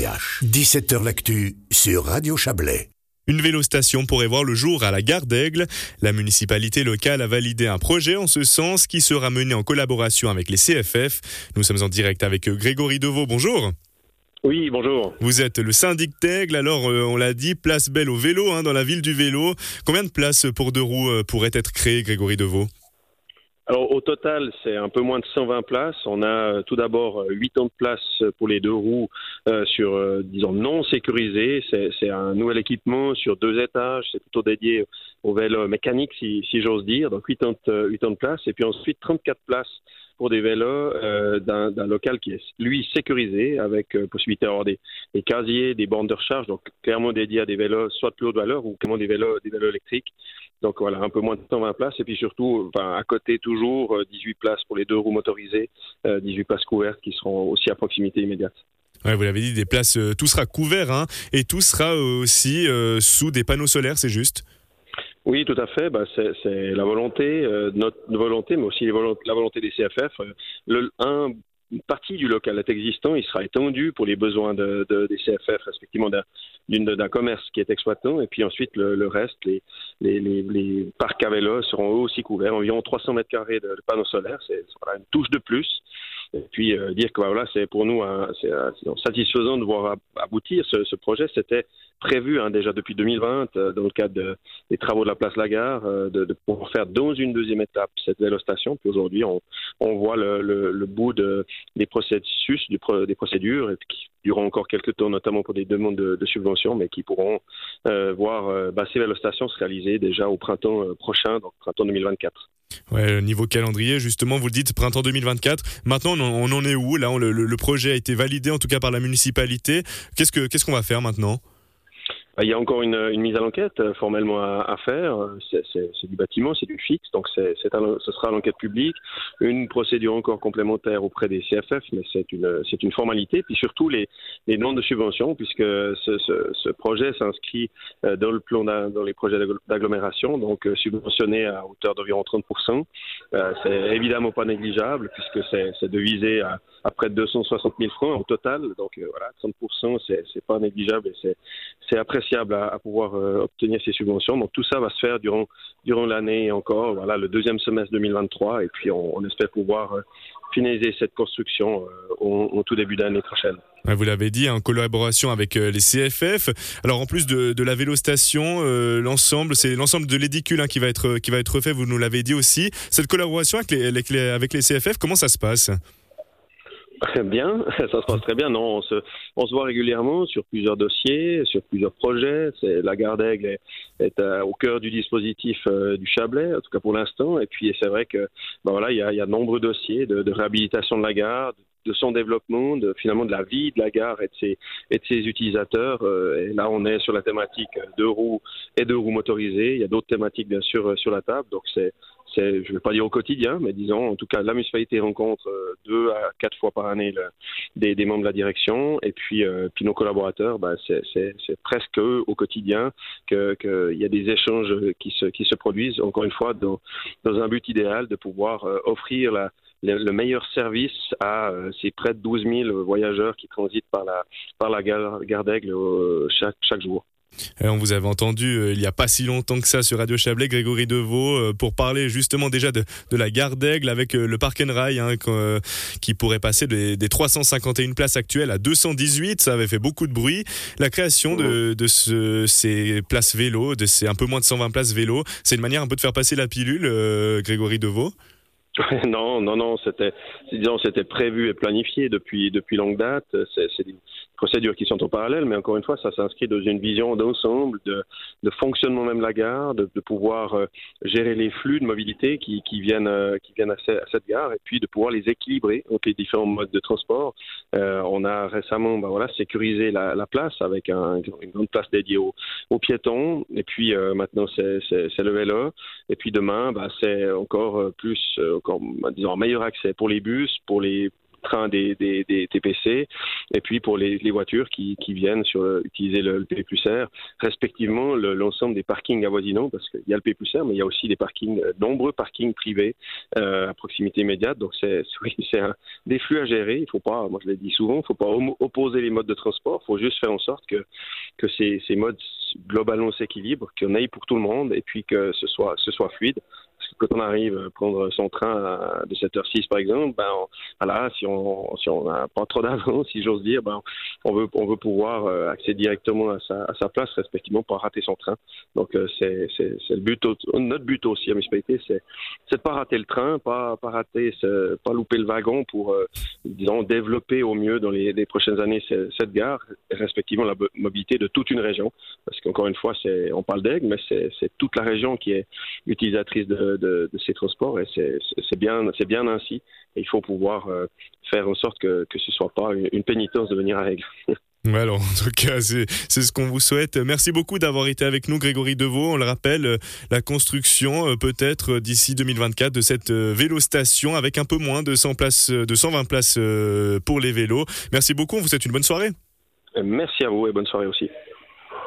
17h L'actu sur Radio Chablais. Une vélostation pourrait voir le jour à la gare d'Aigle. La municipalité locale a validé un projet en ce sens qui sera mené en collaboration avec les CFF. Nous sommes en direct avec Grégory Deveau. Bonjour. Oui, bonjour. Vous êtes le syndic d'Aigle, alors euh, on l'a dit, place belle au vélo, hein, dans la ville du vélo. Combien de places pour deux roues euh, pourraient être créées, Grégory Deveau? Alors au total, c'est un peu moins de 120 places. On a euh, tout d'abord 8 ans de places pour les deux roues euh, sur, euh, disons, non sécurisés. C'est un nouvel équipement sur deux étages. C'est plutôt dédié au vélo mécanique, si, si j'ose dire. Donc 8 ans, de, 8 ans de places. Et puis ensuite 34 places pour des vélos euh, local qui est, lui, sécurisé, avec euh, possibilité d'avoir des, casiers, des bornes de recharge, donc clairement dédiés à des vélos soit de haute valeur ou clairement des vélos, électriques. Donc voilà, un peu moins de 120 places. Et puis surtout, à côté toujours, 18 euh, places pour les deux roues motorisées, 18 places couvertes qui seront aussi à proximité immédiate. Ouais, vous l'avez dit, des places, tout sera couvert, hein, et tout sera aussi sous des panneaux solaires, c'est juste? Oui, tout à fait. Bah, c'est la volonté, euh, notre volonté, mais aussi la volonté des CFF. Euh, le, un, une partie du local est existant, il sera étendu pour les besoins de, de, des CFF, respectivement d'un commerce qui est exploitant, et puis ensuite le, reste, les, les, les, les, parcs à vélo seront aussi couverts, environ 300 mètres carrés de, panneaux solaires, c'est une touche de plus. Et puis euh, dire que bah, voilà, c'est pour nous satisfaisant de voir aboutir ce, projet. C'était prévu hein, déjà depuis 2020 euh, dans le cadre des travaux de la place Lagarde euh, de, de, pouvoir faire dans une deuxième étape cette vélostation. Puis aujourd'hui, on, on, voit le, le, le, bout de, des processus, des procédures dureront encore quelques temps, notamment pour des demandes de, subventions, mais qui pourront euh, voir bah, ces vélostations se réaliser déjà au printemps prochain, donc printemps 2024. Ouais, niveau calendrier, justement, vous le dites, printemps 2024. Maintenant, on en est où Là, le, le, projet a été validé, en tout cas par la municipalité. Qu'est-ce que qu'est-ce qu'on va faire maintenant? Il y a encore une, une mise à l'enquête euh, formellement à, à faire. C'est du bâtiment, c'est du fixe, donc c'est ce sera l'enquête publique. Une procédure encore complémentaire auprès des CFF, mais c'est une, une formalité. Puis surtout les, les demandes de subventions, puisque ce, ce, ce projet s'inscrit euh, dans le plan dans les projets d'agglomération, donc euh, subventionné à hauteur d'environ 30%. Euh, c'est évidemment pas négligeable, puisque c'est de viser à, à, près de 260 000 francs au total. Donc voilà, 30%, c'est pas négligeable et c'est apprécié à, pouvoir euh, obtenir ces subventions. Donc tout ça va se faire durant, durant l'année encore, voilà, le deuxième semestre 2023. Et puis on, espère pouvoir euh, finaliser cette construction euh, au, tout début d'année prochaine. Vous l'avez dit, en collaboration avec les CFF. Alors en plus de, la vélostation, l'ensemble, c'est l'ensemble de l'édicule hein, qui va être qui va être fait. Vous nous l'avez dit aussi. Cette collaboration avec les, avec les CFF, comment ça se passe? Bien, ça se passe très bien. Non, on se, on se voit régulièrement sur plusieurs dossiers, sur plusieurs projets. C'est la Garde d'Aigle est, euh, au cœur du dispositif euh, du Chablais, en tout cas pour l'instant. Et puis c'est vrai que ben voilà, il y a, y a de nombreux dossiers de, de, réhabilitation de la gare, de son développement, de, finalement de la vie de la gare et de ses, de utilisateurs. Euh, et là, on est sur la thématique deux roues et deux roues motorisées. Il y a d'autres thématiques bien sûr sur la table. Donc c'est je ne vais pas dire au quotidien, mais disons, en tout cas, la municipalité rencontre euh, deux à quatre fois par année des, membres de la direction, et puis, euh, nos collaborateurs, bah, c'est, presque au quotidien qu'il y a des échanges qui se, produisent, encore une fois, dans, un but idéal de pouvoir euh, offrir la, le, meilleur service à ces près de 12 000 voyageurs qui transitent par la, par la gare, gare d'Aigle chaque, chaque jour. Euh, on vous avait entendu euh, il n'y a pas si longtemps que ça sur Radio Chablais, Grégory Deveau, euh, pour parler justement déjà de, la gare d'Aigle avec le Park and Rail hein, qui pourrait passer des, 351 places actuelles à 218. Ça avait fait beaucoup de bruit. La création de, ces places vélo, de ces un peu moins de 120 places vélo, c'est une manière un peu de faire passer la pilule, Grégory Deveau non, non, non, c'était, disons, c'était prévu et planifié depuis depuis longue date. C'est procédures qui sont en parallèle, mais encore une fois, ça s'inscrit dans une vision d'ensemble, de, fonctionnement même de la gare, de, pouvoir euh, gérer les flux de mobilité qui, viennent euh, qui viennent à, cette gare, et puis de pouvoir les équilibrer entre les différents modes de transport. Euh, on a récemment, ben voilà, sécurisé la, la place avec un, une grande place dédiée aux, piétons, et puis euh, maintenant c'est le vélo, et puis demain, ben, c'est encore plus encore, disons, un meilleur accès pour les bus, pour les trains des, TPC, et puis pour les, voitures qui, viennent sur utiliser le, P plus R, respectivement l'ensemble des parkings avoisinants, parce qu'il y a le P plus R, mais il y a aussi des parkings, nombreux parkings privés à proximité immédiate. Donc c'est oui, des flux à gérer. Il faut pas, moi je l'ai dit souvent, il faut pas opposer les modes de transport. Il faut juste faire en sorte que que ces, ces modes globalement s'équilibrent, qu'on aille pour tout le monde, et puis que ce soit ce soit fluide quand on arrive à prendre son train de 7h06 par exemple, ben voilà, si on si on n'a pas trop d'avance, si j'ose dire, ben on veut on veut pouvoir euh, accéder directement à sa, à sa place, respectivement, pour rater son train. Donc euh, c'est le but notre but aussi à municipalité, c'est de pas rater le train, pas pas rater pas louper le wagon pour euh, disons développer au mieux dans les, les prochaines années cette gare, respectivement la mobilité de toute une région, parce qu'encore une fois on parle d'Aigle, mais c'est toute la région qui est utilisatrice de, ces transports et c'est bien, bien ainsi. Et il faut pouvoir euh, faire en sorte que, que ce soit pas une, pénitence de venir à règle. alors en tout cas, c'est ce qu'on vous souhaite. Merci beaucoup d'avoir été avec nous, Grégory Deveau. On le rappelle, euh, la construction euh, peut-être d'ici 2024 de cette vélostation avec un peu moins de 100 places, de 120 places pour les vélos. Merci beaucoup. On vous souhaite une bonne soirée. Merci à vous et bonne soirée aussi.